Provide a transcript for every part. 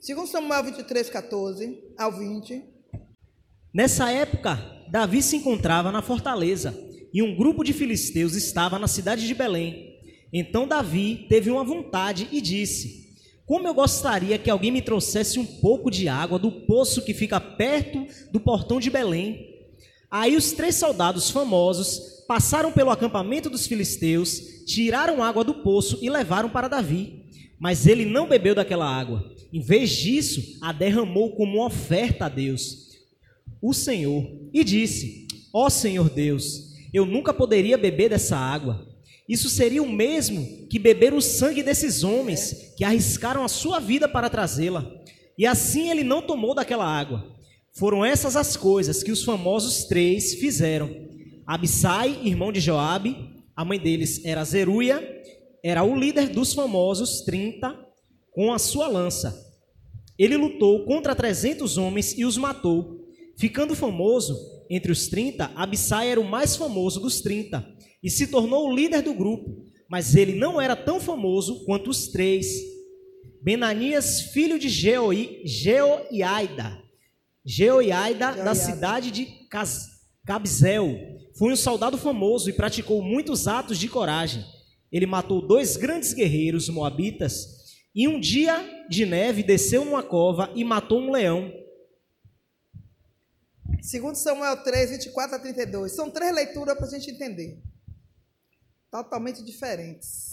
Segundo Samuel 23, 14 ao 20. Nessa época, Davi se encontrava na fortaleza e um grupo de filisteus estava na cidade de Belém. Então Davi teve uma vontade e disse: Como eu gostaria que alguém me trouxesse um pouco de água do poço que fica perto do portão de Belém. Aí os três soldados famosos passaram pelo acampamento dos filisteus, tiraram água do poço e levaram para Davi. Mas ele não bebeu daquela água. Em vez disso, a derramou como oferta a Deus, o Senhor, e disse: Ó oh, Senhor Deus, eu nunca poderia beber dessa água. Isso seria o mesmo que beber o sangue desses homens que arriscaram a sua vida para trazê-la. E assim ele não tomou daquela água. Foram essas as coisas que os famosos três fizeram. Abissai, irmão de Joabe, a mãe deles era Zeruia, era o líder dos famosos 30 com a sua lança. Ele lutou contra 300 homens e os matou. Ficando famoso entre os 30, Abissai era o mais famoso dos 30 e se tornou o líder do grupo, mas ele não era tão famoso quanto os três. Benanias, filho de Geoi, Geoiaida, Geoiaida da cidade de Cabzel, foi um soldado famoso e praticou muitos atos de coragem. Ele matou dois grandes guerreiros moabitas e um dia de neve desceu numa cova e matou um leão. Segundo Samuel 3, 24 a 32. São três leituras para a gente entender. Totalmente diferentes.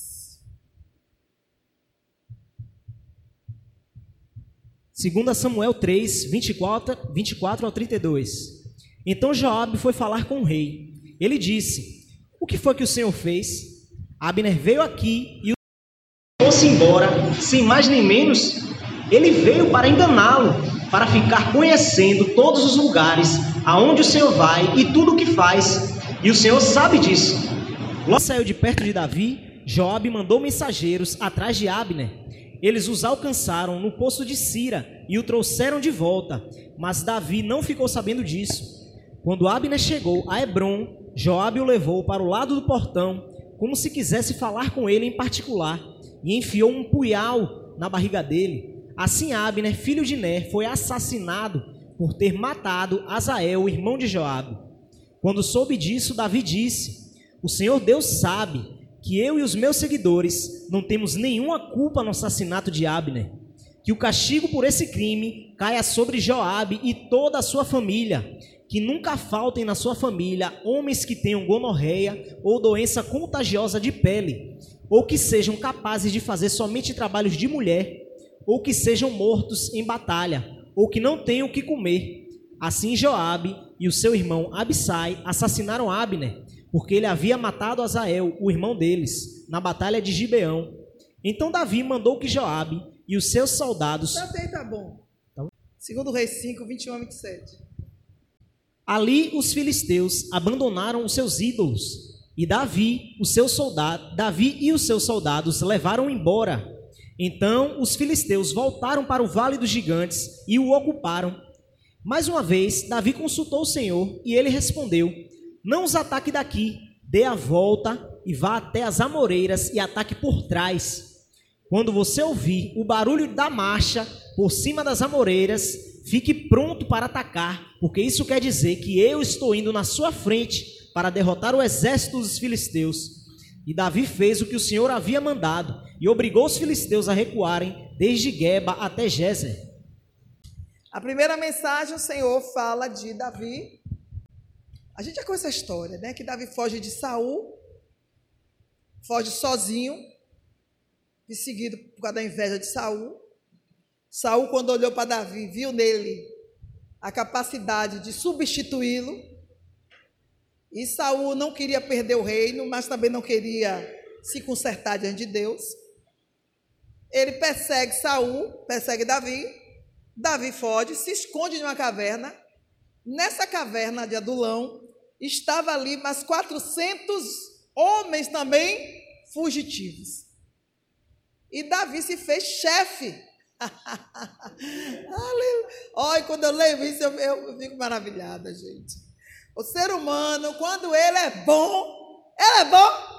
Segundo Samuel 3, 24, 24 ao 32. Então Joabe foi falar com o rei. Ele disse: O que foi que o Senhor fez? Abner veio aqui e fosse embora, sem mais nem menos, ele veio para enganá-lo, para ficar conhecendo todos os lugares aonde o Senhor vai e tudo o que faz, e o Senhor sabe disso. Logo saiu de perto de Davi, Joabe mandou mensageiros atrás de Abner. Eles os alcançaram no poço de Sira e o trouxeram de volta, mas Davi não ficou sabendo disso. Quando Abner chegou a Hebron, Joabe o levou para o lado do portão, como se quisesse falar com ele em particular e enfiou um punhal na barriga dele. Assim Abner, filho de Ner, foi assassinado por ter matado Azael, irmão de Joabe. Quando soube disso, Davi disse: O Senhor Deus sabe que eu e os meus seguidores não temos nenhuma culpa no assassinato de Abner. Que o castigo por esse crime caia sobre Joabe e toda a sua família. Que nunca faltem na sua família homens que tenham gonorreia ou doença contagiosa de pele, ou que sejam capazes de fazer somente trabalhos de mulher, ou que sejam mortos em batalha, ou que não tenham o que comer. Assim Joabe e o seu irmão Abissai assassinaram Abner, porque ele havia matado Azael, o irmão deles, na batalha de Gibeão. Então Davi mandou que Joabe e os seus soldados. Tá bem, tá bom. Tá Segundo Reis 5, 21 a 27. Ali os filisteus abandonaram os seus ídolos e Davi, o seu soldado, Davi e os seus soldados levaram embora. Então os filisteus voltaram para o vale dos gigantes e o ocuparam. Mais uma vez, Davi consultou o Senhor e ele respondeu: Não os ataque daqui, dê a volta e vá até as amoreiras e ataque por trás. Quando você ouvir o barulho da marcha por cima das amoreiras, fique pronto para atacar, porque isso quer dizer que eu estou indo na sua frente para derrotar o exército dos filisteus. E Davi fez o que o Senhor havia mandado e obrigou os filisteus a recuarem desde Geba até Gezer. A primeira mensagem o Senhor fala de Davi. A gente já conhece a história, né? Que Davi foge de Saul, foge sozinho, perseguido por causa da inveja de Saul. Saul, quando olhou para Davi, viu nele a capacidade de substituí-lo e Saul não queria perder o reino, mas também não queria se consertar diante de Deus. Ele persegue Saul, persegue Davi. Davi foge, se esconde em uma caverna. Nessa caverna de Adulão estava ali mais 400 homens também fugitivos. E Davi se fez chefe. Olha, quando eu leio isso, eu, eu fico maravilhada, gente. O ser humano, quando ele é bom, ele é bom.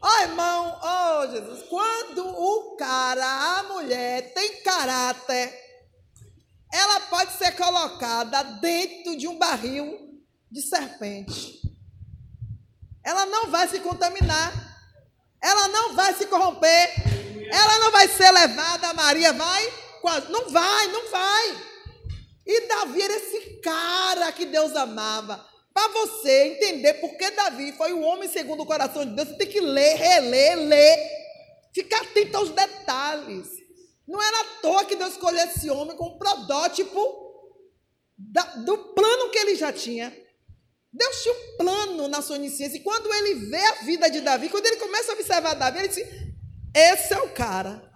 Ó oh, irmão, ó oh, Jesus, quando o cara, a mulher tem caráter, ela pode ser colocada dentro de um barril de serpente. Ela não vai se contaminar. Ela não vai se corromper. Ela não vai ser levada. Maria vai? Não vai, não vai. E Davi era esse cara que Deus amava. Para você entender por que Davi foi o homem segundo o coração de Deus, você tem que ler, reler, ler. Ficar atento aos detalhes. Não era à toa que Deus escolheu esse homem como protótipo da, do plano que ele já tinha. Deus tinha um plano na sua onisciência. E quando ele vê a vida de Davi, quando ele começa a observar Davi, ele diz: Esse é o cara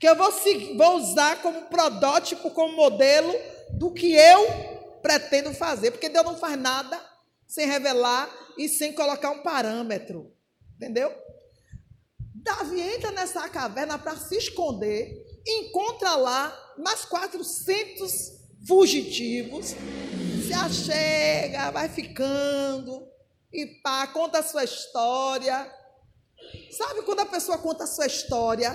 que eu vou, vou usar como protótipo, como modelo do que eu pretendo fazer. Porque Deus não faz nada sem revelar e sem colocar um parâmetro. Entendeu? Davi entra nessa caverna para se esconder, encontra lá mais 400 fugitivos, se achega, vai ficando, e pá, conta a sua história. Sabe quando a pessoa conta a sua história,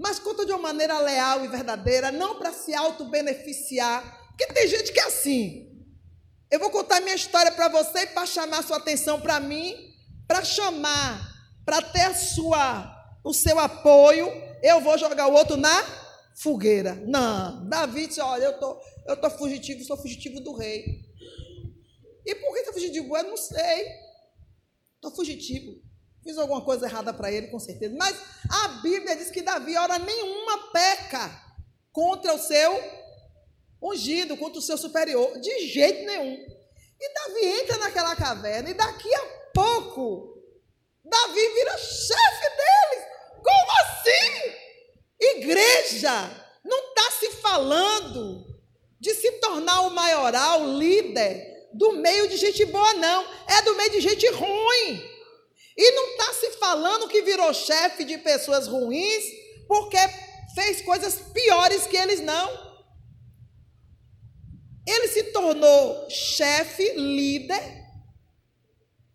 mas conta de uma maneira leal e verdadeira, não para se auto-beneficiar? Porque tem gente que é assim. Eu vou contar minha história para você para chamar sua atenção para mim, para chamar, para ter a sua, o seu apoio, eu vou jogar o outro na fogueira. Não, Davi disse: olha, eu tô, eu tô fugitivo, sou fugitivo do rei. E por que está fugitivo? Eu não sei. Estou fugitivo. Fiz alguma coisa errada para ele, com certeza. Mas a Bíblia diz que Davi, hora nenhuma, peca contra o seu ungido, contra o seu superior. De jeito nenhum. E Davi entra naquela caverna e daqui a pouco, Davi vira chefe deles. Como assim? Igreja não está se falando de se tornar o maioral, o líder, do meio de gente boa, não. É do meio de gente ruim. E não está se falando que virou chefe de pessoas ruins porque fez coisas piores que eles, não. Ele se tornou chefe, líder,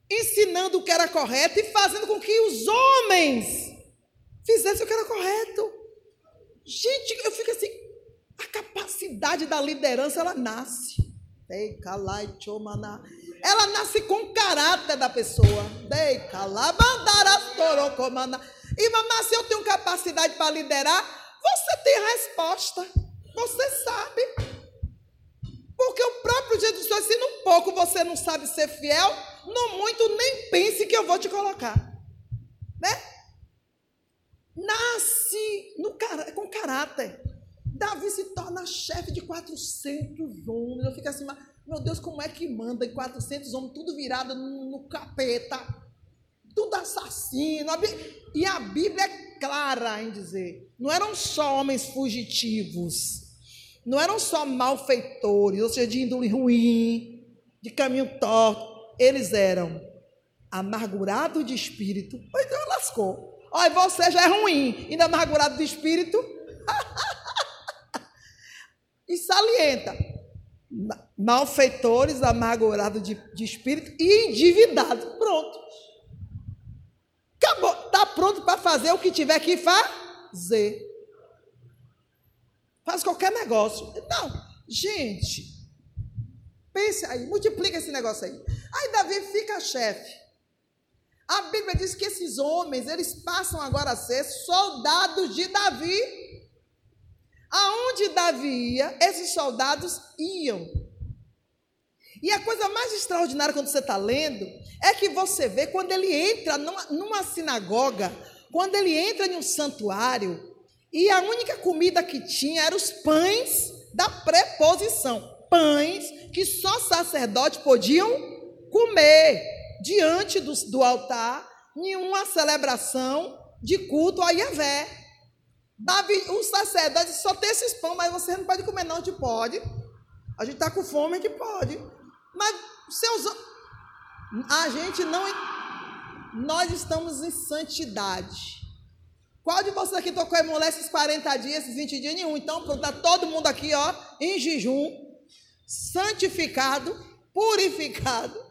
ensinando o que era correto e fazendo com que os homens fizessem o que era correto. Gente, eu fico assim, a capacidade da liderança, ela nasce. Ela nasce com o caráter da pessoa. E mamãe, se eu tenho capacidade para liderar, você tem a resposta. Você sabe. Porque o próprio Jesus disse: se no pouco você não sabe ser fiel, no muito nem pense que eu vou te colocar. Né? Nasce no, com caráter. Davi se torna chefe de 400 homens. Eu fico assim, meu Deus, como é que manda em 400 homens, tudo virado no, no capeta, tudo assassino. E a Bíblia é clara em dizer: não eram só homens fugitivos, não eram só malfeitores, ou seja, de índole ruim, de caminho torto. Eles eram amargurados de espírito. Então lascou. Olha, você já é ruim, ainda amargurado de espírito. e salienta: malfeitores, amargurados de, de espírito e endividados. Pronto. Acabou. Está pronto para fazer o que tiver que fazer. Faz qualquer negócio. Não, gente. Pense aí, multiplica esse negócio aí. Aí Davi fica chefe. A Bíblia diz que esses homens, eles passam agora a ser soldados de Davi. Aonde Davi ia, esses soldados iam. E a coisa mais extraordinária quando você está lendo é que você vê quando ele entra numa, numa sinagoga, quando ele entra em um santuário, e a única comida que tinha eram os pães da preposição. Pães que só sacerdotes podiam comer diante do, do altar em uma celebração de culto a Yahvé. Davi, o sacerdote só tem esses pão, mas você não pode comer, não. A gente pode. A gente está com fome, gente pode. Mas seus. A gente não. Nós estamos em santidade. Qual de vocês aqui tocou em mulher esses 40 dias, esses 20 dias? Nenhum. Então, está todo mundo aqui, ó, em jejum, santificado, purificado.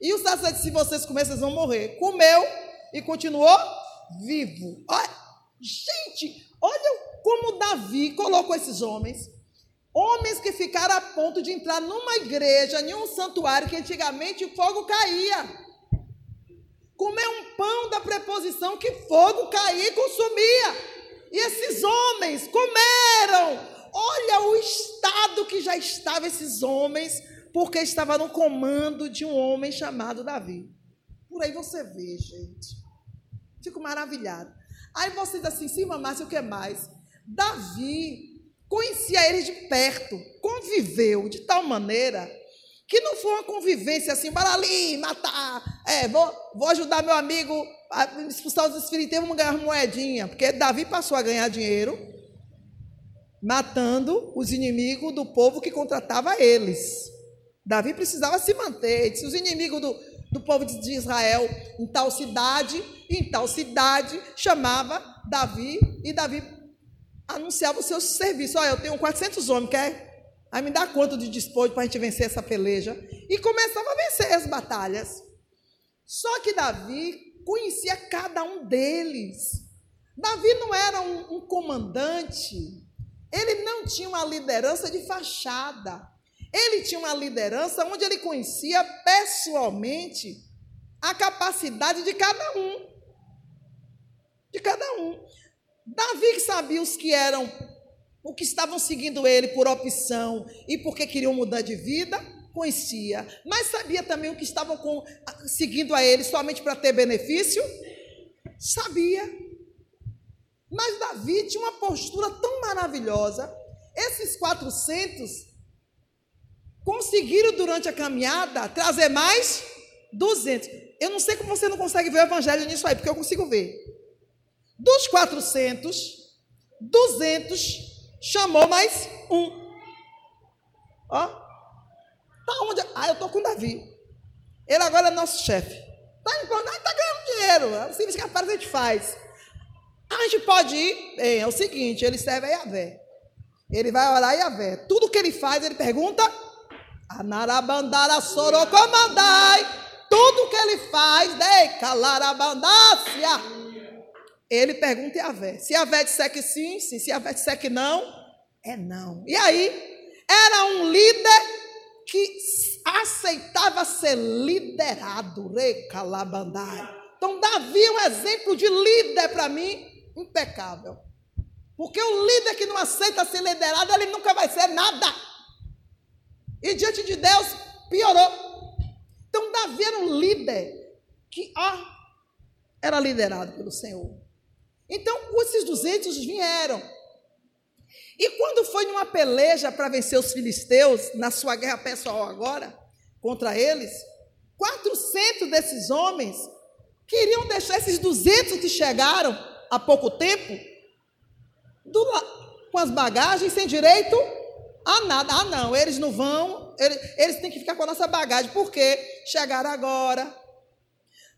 E o sacerdote, se vocês comerem, vocês vão morrer. Comeu, e continuou vivo. Olha, gente, olha como Davi colocou esses homens. Homens que ficaram a ponto de entrar numa igreja, em um santuário que antigamente o fogo caía. Comer um pão da preposição que fogo caía e consumia. E esses homens comeram. Olha o estado que já estava esses homens, porque estava no comando de um homem chamado Davi. Por aí você vê, gente. Fico maravilhado. Aí você diz assim, sim, Márcia, o que mais? Davi conhecia eles de perto, conviveu de tal maneira que não foi uma convivência assim, para ali, matar, é, vou, vou ajudar meu amigo a expulsar os espíritos, vamos ganhar moedinha, porque Davi passou a ganhar dinheiro matando os inimigos do povo que contratava eles. Davi precisava se manter. Se os inimigos do, do povo de Israel em tal cidade, em tal cidade, chamava Davi e Davi anunciava o seu serviço. Olha, eu tenho 400 homens, quer? Aí me dá quanto de despojo para a gente vencer essa peleja. E começava a vencer as batalhas. Só que Davi conhecia cada um deles. Davi não era um, um comandante, ele não tinha uma liderança de fachada. Ele tinha uma liderança onde ele conhecia pessoalmente a capacidade de cada um. De cada um. Davi que sabia os que eram, o que estavam seguindo ele por opção e porque queriam mudar de vida, conhecia. Mas sabia também o que estavam com, seguindo a ele somente para ter benefício? Sabia. Mas Davi tinha uma postura tão maravilhosa. Esses 400 conseguiram durante a caminhada trazer mais 200. Eu não sei como você não consegue ver o evangelho nisso aí, porque eu consigo ver. Dos 400, 200 chamou mais um. Ó. Tá onde? Ah, eu tô com Davi. Ele agora é nosso chefe. Tá, tá ganhando dinheiro. É o serviço que a gente faz. A gente pode ir. Bem, é o seguinte: ele serve a Yahvé. Ele vai orar a Yahvé. Tudo que ele faz, ele pergunta Anarabandara sorocomandai. Tudo que ele faz, dei calarabandácia. Ele pergunta a Vé. Se a Vé disser que sim, sim. Se a Vé disser que não, é não. E aí, era um líder que aceitava ser liderado. Rei. Então, Davi é um exemplo de líder para mim impecável. Porque o líder que não aceita ser liderado, ele nunca vai ser nada. E diante de Deus, piorou. Então, Davi era um líder que ó, era liderado pelo Senhor. Então, esses 200 vieram. E quando foi numa peleja para vencer os filisteus, na sua guerra pessoal agora, contra eles, 400 desses homens queriam deixar esses 200 que chegaram há pouco tempo do, com as bagagens sem direito a nada. Ah, não, eles não vão, eles, eles têm que ficar com a nossa bagagem, porque chegaram agora,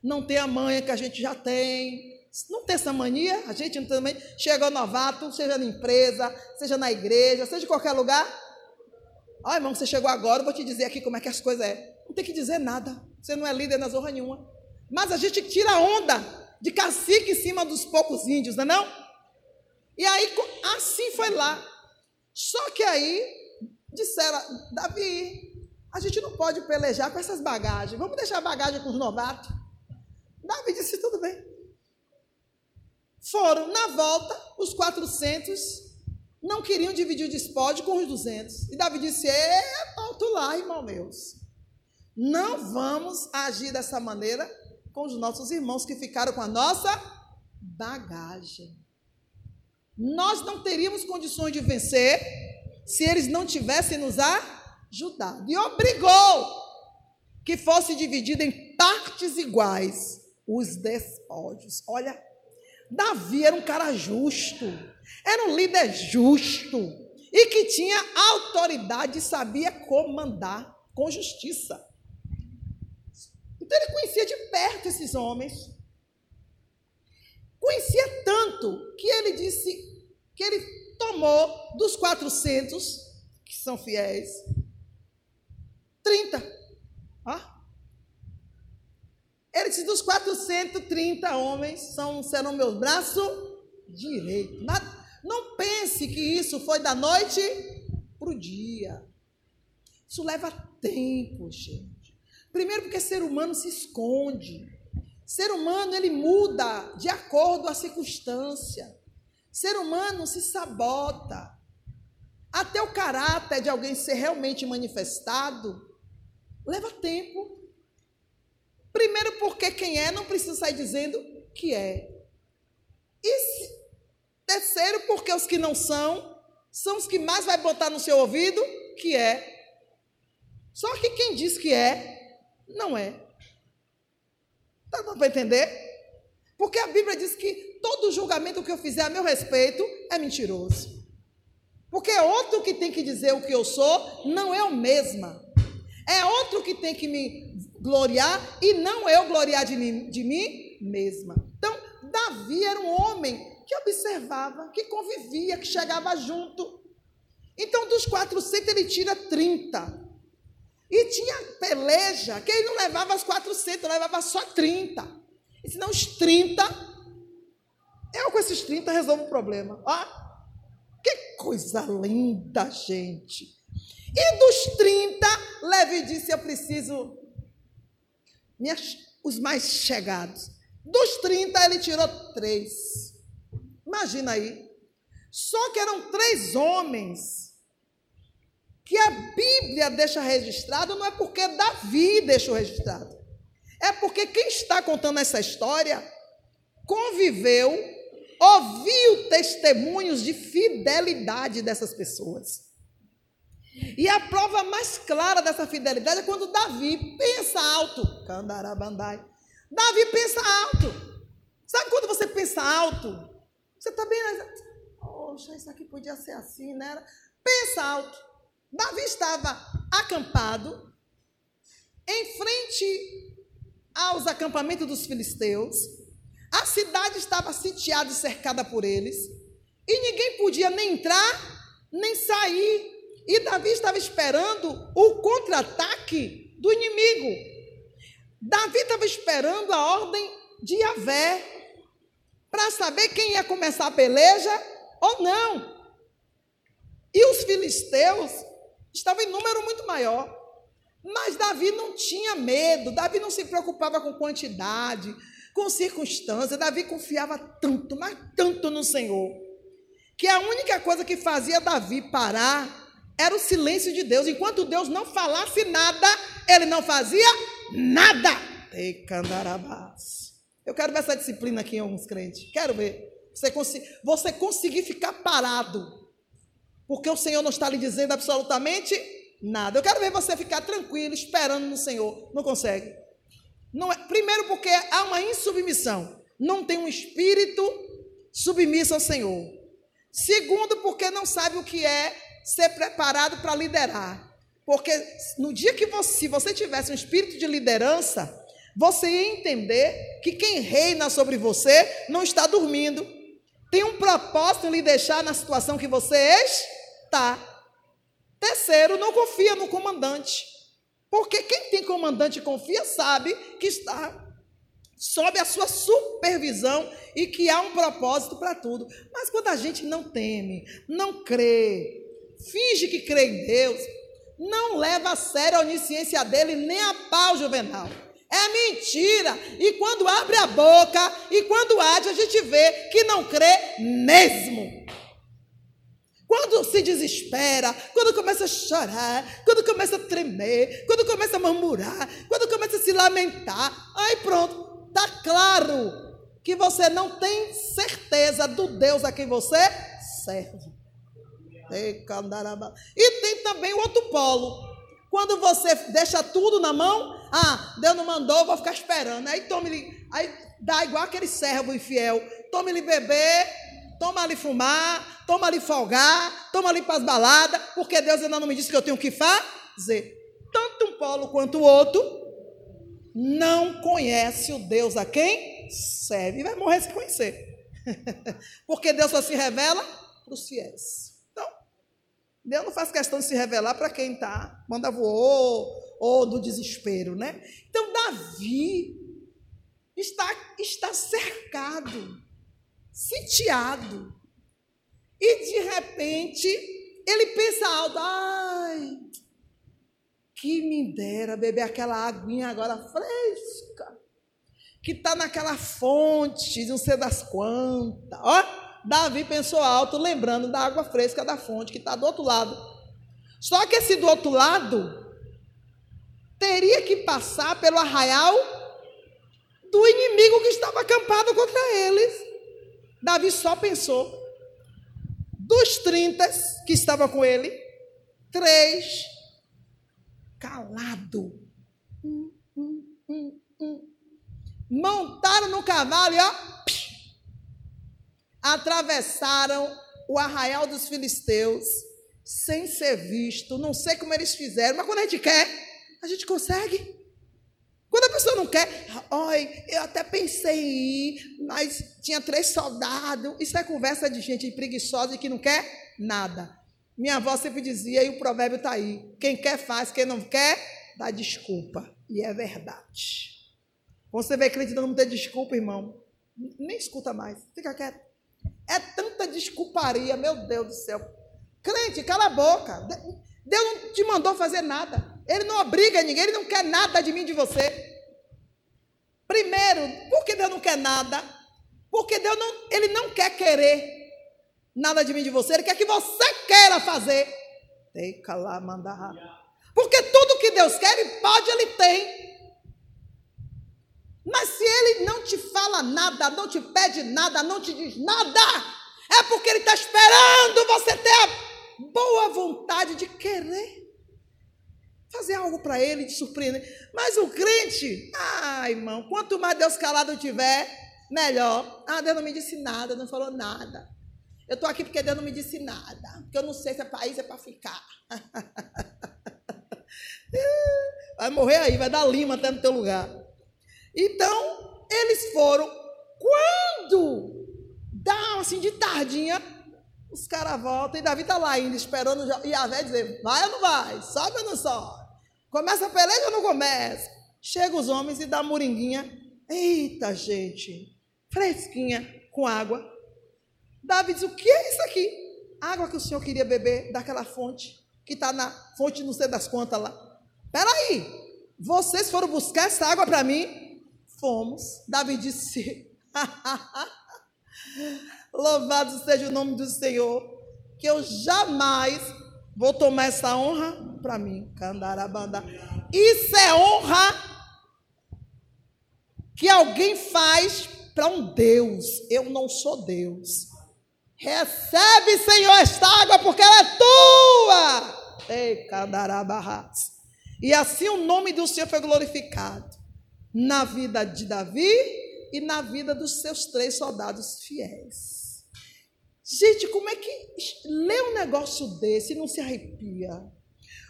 não tem a manha que a gente já tem. Não tem essa mania, a gente também chegou novato, seja na empresa, seja na igreja, seja em qualquer lugar. Ah, irmão, você chegou agora, eu vou te dizer aqui como é que as coisas é. Não tem que dizer nada. Você não é líder na zorra nenhuma. Mas a gente tira onda de cacique em cima dos poucos índios, não é não? E aí, assim foi lá. Só que aí disseram, Davi, a gente não pode pelejar com essas bagagens, vamos deixar a bagagem com os novatos. Davi disse, tudo bem. Foram, na volta, os 400 não queriam dividir o despódio com os 200. E Davi disse, é, alto lá, irmão meus. Não vamos agir dessa maneira com os nossos irmãos que ficaram com a nossa bagagem. Nós não teríamos condições de vencer se eles não tivessem nos ajudado. E obrigou que fosse dividido em partes iguais os despojos. Olha, Davi era um cara justo, era um líder justo e que tinha autoridade e sabia comandar com justiça. Então ele conhecia de perto esses homens. Conhecia tanto que ele disse que ele tomou dos 400, que são fiéis, 30. Ah? Ele disse: dos 430 homens são, serão meus braços direitos. Não pense que isso foi da noite para o dia. Isso leva tempo, gente. Primeiro, porque ser humano se esconde. Ser humano, ele muda de acordo à circunstância. Ser humano se sabota. Até o caráter de alguém ser realmente manifestado leva tempo. Primeiro, porque quem é não precisa sair dizendo que é. E se, terceiro, porque os que não são, são os que mais vai botar no seu ouvido que é. Só que quem diz que é, não é. Está dando para entender? Porque a Bíblia diz que todo julgamento que eu fizer a meu respeito é mentiroso. Porque é outro que tem que dizer o que eu sou, não é o mesmo. É outro que tem que me gloriar e não eu gloriar de mim, de mim mesma. Então, Davi era um homem que observava, que convivia, que chegava junto. Então, dos 400, ele tira 30. E tinha peleja, que ele não levava as 400, levava só 30. E senão os 30, eu com esses 30 resolvo o problema. Ó, que coisa linda, gente. E dos 30, Levi disse: Eu preciso, minhas, os mais chegados. Dos 30, ele tirou três. Imagina aí. Só que eram três homens que a Bíblia deixa registrado, não é porque Davi deixou registrado. É porque quem está contando essa história conviveu, ouviu testemunhos de fidelidade dessas pessoas. E a prova mais clara dessa fidelidade é quando Davi pensa alto. Candarabandai. Davi pensa alto. Sabe quando você pensa alto? Você está bem. Poxa, isso aqui podia ser assim, né? Pensa alto. Davi estava acampado em frente aos acampamentos dos filisteus. A cidade estava sitiada e cercada por eles. E ninguém podia nem entrar, nem sair e Davi estava esperando o contra-ataque do inimigo. Davi estava esperando a ordem de Yahvé para saber quem ia começar a peleja ou não. E os filisteus estavam em número muito maior. Mas Davi não tinha medo, Davi não se preocupava com quantidade, com circunstância. Davi confiava tanto, mas tanto no Senhor, que a única coisa que fazia Davi parar era o silêncio de Deus. Enquanto Deus não falasse nada, ele não fazia nada. Eu quero ver essa disciplina aqui em alguns crentes. Quero ver. Você, cons você conseguir ficar parado. Porque o Senhor não está lhe dizendo absolutamente nada. Eu quero ver você ficar tranquilo, esperando no Senhor. Não consegue. Não é, primeiro, porque há uma insubmissão. Não tem um espírito submisso ao Senhor. Segundo, porque não sabe o que é ser preparado para liderar. Porque no dia que você, se você tivesse um espírito de liderança, você ia entender que quem reina sobre você não está dormindo. Tem um propósito em lhe deixar na situação que você está. Terceiro, não confia no comandante. Porque quem tem comandante e confia sabe que está sob a sua supervisão e que há um propósito para tudo. Mas quando a gente não teme, não crê, finge que crê em Deus, não leva a sério a onisciência dele nem a pau, Juvenal. É mentira. E quando abre a boca e quando age, a gente vê que não crê mesmo. Quando se desespera, quando começa a chorar, quando começa a tremer, quando começa a murmurar, quando começa a se lamentar, aí pronto, está claro que você não tem certeza do Deus a quem você serve. E tem também o outro polo. Quando você deixa tudo na mão, ah, Deus não mandou, vou ficar esperando. Aí tome aí dá igual aquele servo infiel. Tome-lhe beber, toma ali fumar, toma ali folgar, toma ali para as baladas, porque Deus ainda não me disse que eu tenho que fazer. Tanto um polo quanto o outro não conhece o Deus a quem serve. E vai morrer sem conhecer. porque Deus só se revela para os fiéis. Deus não faz questão de se revelar para quem está, manda voou ou do desespero, né? Então, Davi está, está cercado, sitiado. E de repente, ele pensa alto: ai, que me dera beber aquela aguinha agora fresca, que está naquela fonte, não sei das quantas. Ó, Davi pensou alto, lembrando da água fresca da fonte, que está do outro lado. Só que esse do outro lado teria que passar pelo arraial do inimigo que estava acampado contra eles. Davi só pensou. Dos 30 que estavam com ele, três calado. Hum, hum, hum, Montaram no cavalo e ó, atravessaram o arraial dos filisteus sem ser visto. Não sei como eles fizeram, mas quando a gente quer, a gente consegue. Quando a pessoa não quer, oi, eu até pensei em ir, mas tinha três soldados. Isso é conversa de gente preguiçosa e que não quer nada. Minha avó sempre dizia, e o provérbio está aí: quem quer faz, quem não quer, dá desculpa. E é verdade. Você vê crente não ter desculpa, irmão, nem escuta mais, fica quieto. É tanta desculparia, meu Deus do céu. Crente, cala a boca. Deus não te mandou fazer nada. Ele não obriga ninguém, ele não quer nada de mim de você. Primeiro, por que Deus não quer nada? Porque Deus não, ele não quer querer nada de mim de você, ele quer que você queira fazer. Porque tudo que Deus quer, ele pode, ele tem. Mas se ele não te fala nada, não te pede nada, não te diz nada, é porque ele está esperando você ter a boa vontade de querer fazer algo para ele, de surpreender. Mas o crente, ah, irmão, quanto mais Deus calado tiver, melhor. Ah, Deus não me disse nada, não falou nada. Eu estou aqui porque Deus não me disse nada. Porque eu não sei se é país é para ficar. Vai morrer aí, vai dar lima até no teu lugar. Então, eles foram. Quando dá assim de tardinha, os caras voltam e Davi está lá ainda esperando e a velha dizer: vai ou não vai? Sobe ou não sobe? Começa a peleja ou não começa? Chega os homens e dá moringuinha. Eita, gente, fresquinha com água. Davi diz: o que é isso aqui? Água que o senhor queria beber daquela fonte, que está na fonte não sei das quantas lá. Peraí, vocês foram buscar essa água para mim? Fomos. Davi disse: Louvado seja o nome do Senhor, que eu jamais vou tomar essa honra para mim. Candarabanda. Isso é honra que alguém faz para um Deus. Eu não sou Deus. Recebe, Senhor, esta água, porque ela é tua. Ei, Candarabarras. E assim o nome do Senhor foi glorificado na vida de Davi e na vida dos seus três soldados fiéis. Gente, como é que lê um negócio desse e não se arrepia?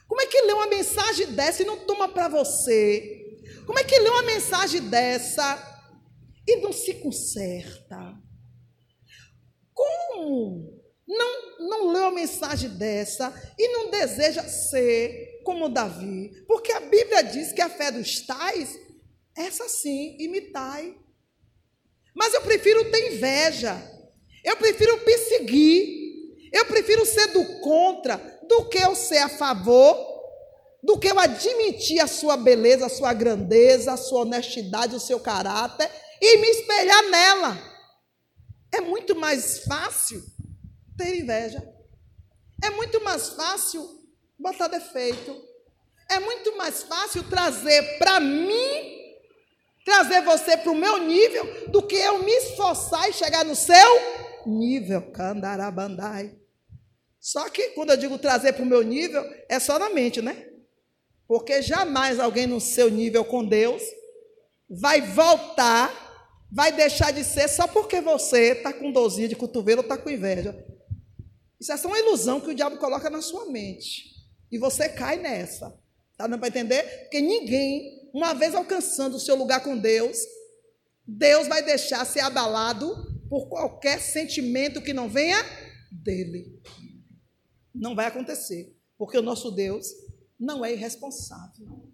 Como é que lê uma mensagem dessa e não toma para você? Como é que lê uma mensagem dessa e não se conserta? Como não, não lê uma mensagem dessa e não deseja ser como Davi? Porque a Bíblia diz que a fé dos tais essa sim, imitai. Mas eu prefiro ter inveja. Eu prefiro perseguir. Eu prefiro ser do contra do que eu ser a favor, do que eu admitir a sua beleza, a sua grandeza, a sua honestidade, o seu caráter e me espelhar nela. É muito mais fácil ter inveja. É muito mais fácil botar defeito. É muito mais fácil trazer para mim trazer você para o meu nível do que eu me esforçar e chegar no seu nível. Candarabandai. Só que quando eu digo trazer para o meu nível, é só na mente, né? Porque jamais alguém no seu nível com Deus vai voltar, vai deixar de ser só porque você está com dorzinha de cotovelo ou está com inveja. Isso é só uma ilusão que o diabo coloca na sua mente. E você cai nessa. Tá dando para entender? Porque ninguém uma vez alcançando o seu lugar com Deus, Deus vai deixar ser abalado por qualquer sentimento que não venha dele. Não vai acontecer, porque o nosso Deus não é irresponsável.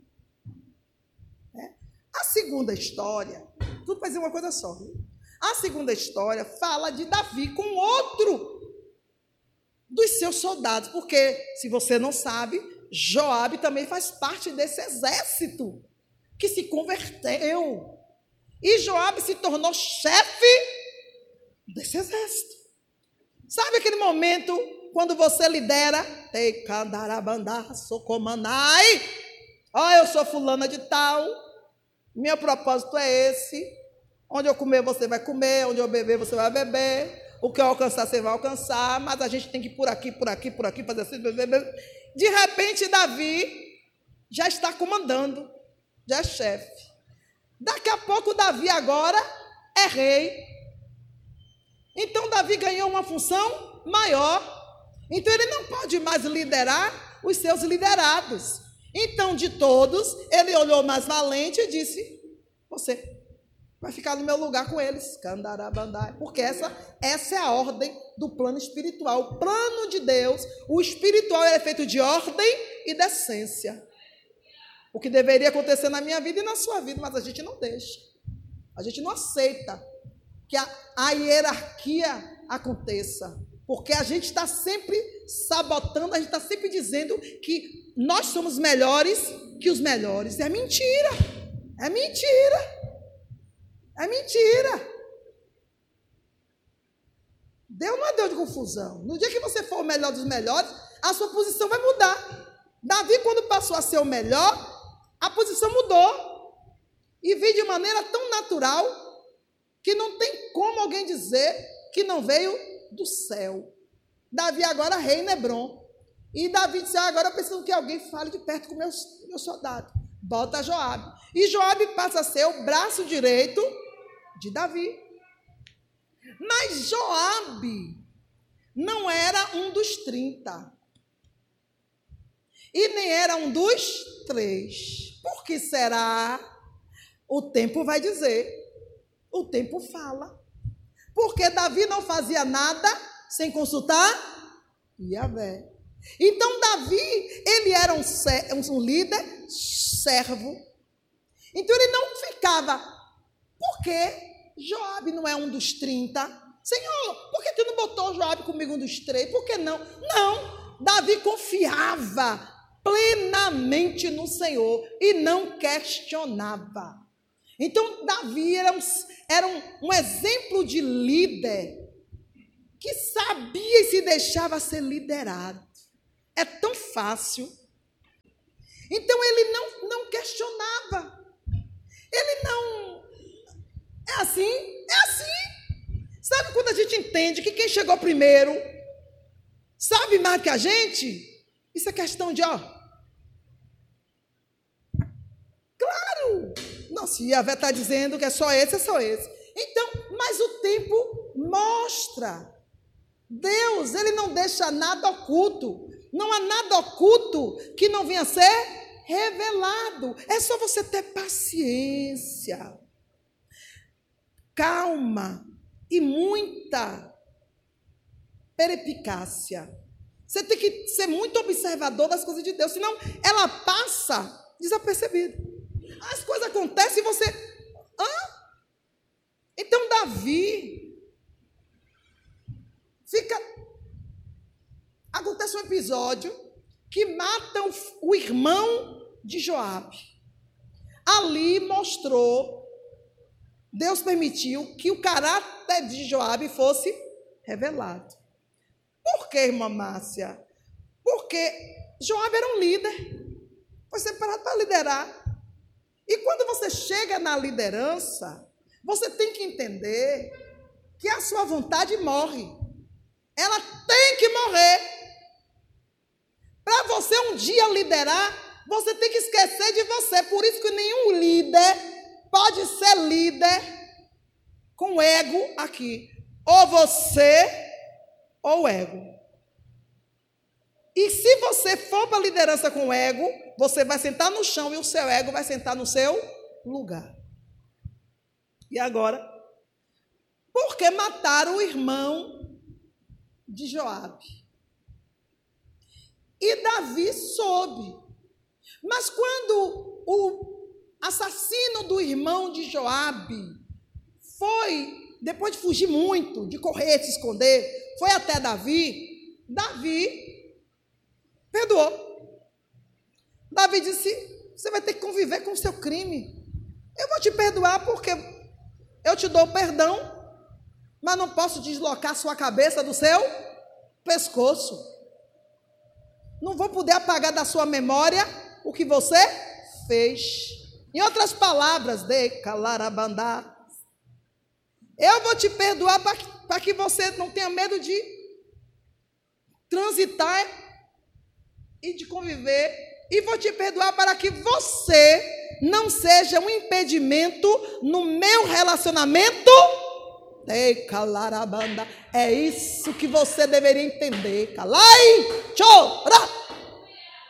É. A segunda história, tudo vai ser uma coisa só. A segunda história fala de Davi com outro dos seus soldados, porque se você não sabe, Joabe também faz parte desse exército que se converteu. E Joabe se tornou chefe desse exército. Sabe aquele momento quando você lidera? socomanai. Ó, eu sou fulana de tal. Meu propósito é esse. Onde eu comer, você vai comer. Onde eu beber, você vai beber. O que eu alcançar, você vai alcançar. Mas a gente tem que ir por aqui, por aqui, por aqui, fazer assim. De repente, Davi já está comandando. Já é chefe. Daqui a pouco, Davi agora é rei. Então, Davi ganhou uma função maior. Então, ele não pode mais liderar os seus liderados. Então, de todos, ele olhou mais valente e disse: Você vai ficar no meu lugar com eles. Porque essa, essa é a ordem do plano espiritual. O plano de Deus, o espiritual é feito de ordem e decência. O que deveria acontecer na minha vida e na sua vida, mas a gente não deixa. A gente não aceita que a, a hierarquia aconteça. Porque a gente está sempre sabotando, a gente está sempre dizendo que nós somos melhores que os melhores. É mentira. É mentira. É mentira. Deus não é Deus de confusão. No dia que você for o melhor dos melhores, a sua posição vai mudar. Davi, quando passou a ser o melhor, a posição mudou. E veio de maneira tão natural que não tem como alguém dizer que não veio do céu. Davi agora reina Hebron. E Davi disse: ah, agora eu preciso que alguém fale de perto com meus, meus soldados. Bota Joabe. E Joabe passa a ser o braço direito de Davi. Mas Joabe não era um dos 30. E nem era um dos três. Por que será? O tempo vai dizer. O tempo fala. Porque Davi não fazia nada sem consultar Yahvé. Então Davi, ele era um, um líder servo. Então ele não ficava, por que Joabe não é um dos 30? Senhor, por que tu não botou Joabe comigo um dos três? Por que não? Não, Davi confiava plenamente no Senhor e não questionava. Então, Davi era, um, era um, um exemplo de líder que sabia e se deixava ser liderado. É tão fácil. Então, ele não, não questionava. Ele não. É assim? É assim. Sabe quando a gente entende que quem chegou primeiro sabe mais que a gente? Isso é questão de, ó, Não, se Yahvé está dizendo que é só esse, é só esse. Então, mas o tempo mostra. Deus, ele não deixa nada oculto. Não há nada oculto que não venha a ser revelado. É só você ter paciência, calma e muita perepicácia. Você tem que ser muito observador das coisas de Deus, senão ela passa desapercebida. As coisas acontecem e você. Hã? Então, Davi fica. Acontece um episódio que matam o irmão de Joabe. Ali mostrou, Deus permitiu que o caráter de Joabe fosse revelado. Por que, irmã Márcia? Porque Joabe era um líder. Foi separado para liderar. E quando você chega na liderança, você tem que entender que a sua vontade morre. Ela tem que morrer. Para você um dia liderar, você tem que esquecer de você. Por isso que nenhum líder pode ser líder com ego aqui. Ou você ou ego. E se você for para a liderança com ego, você vai sentar no chão e o seu ego vai sentar no seu lugar. E agora? Por que mataram o irmão de Joabe? E Davi soube. Mas quando o assassino do irmão de Joabe foi, depois de fugir muito, de correr, se esconder, foi até Davi. Davi perdoou. Davi disse: Você vai ter que conviver com o seu crime. Eu vou te perdoar porque eu te dou perdão, mas não posso deslocar sua cabeça do seu pescoço. Não vou poder apagar da sua memória o que você fez. Em outras palavras, de calarabandá. Eu vou te perdoar para que você não tenha medo de transitar e de conviver. E vou te perdoar para que você não seja um impedimento no meu relacionamento. Ei, calarabanda. É isso que você deveria entender. Calai, chora.